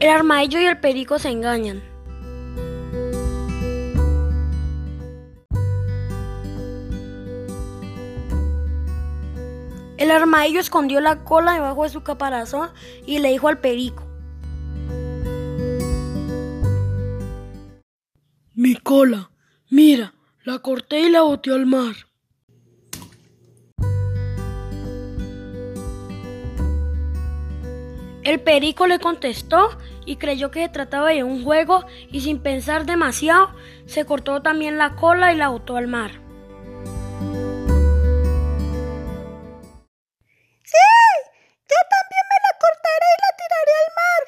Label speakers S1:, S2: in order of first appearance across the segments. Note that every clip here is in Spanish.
S1: El armadillo y el perico se engañan. El armadillo escondió la cola debajo de su caparazón y le dijo al perico.
S2: Mi cola, mira, la corté y la boté al mar.
S1: El perico le contestó y creyó que se trataba de un juego y sin pensar demasiado se cortó también la cola y la botó al mar.
S3: Sí, yo también me la cortaré y la tiraré al
S1: mar.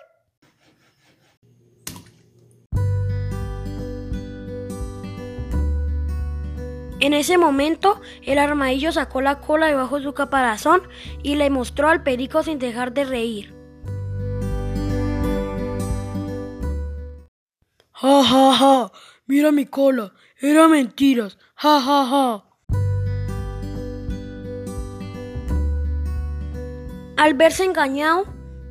S1: En ese momento, el armadillo sacó la cola debajo de su caparazón y le mostró al perico sin dejar de reír.
S2: Ja, ja, ja. Mira mi cola. Era mentiras. Ja, ja, ja.
S1: Al verse engañado,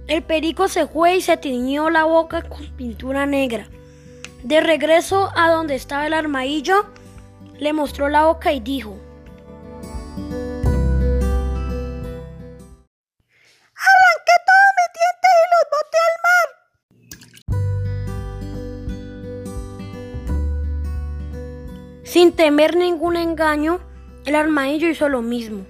S1: el perico se fue y se tiñó la boca con pintura negra. De regreso a donde estaba el armadillo, le mostró la boca y dijo: Sin temer ningún engaño, el armadillo hizo lo mismo.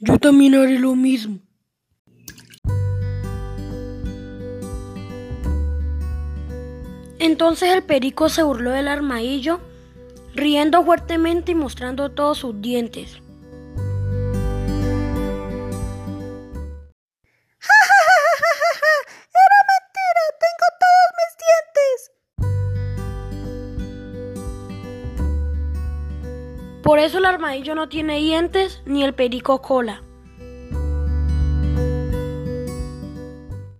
S2: Yo también haré lo mismo.
S1: Entonces el perico se burló del armadillo, riendo fuertemente y mostrando todos sus
S3: dientes.
S1: Por eso el armadillo no tiene dientes ni el perico cola.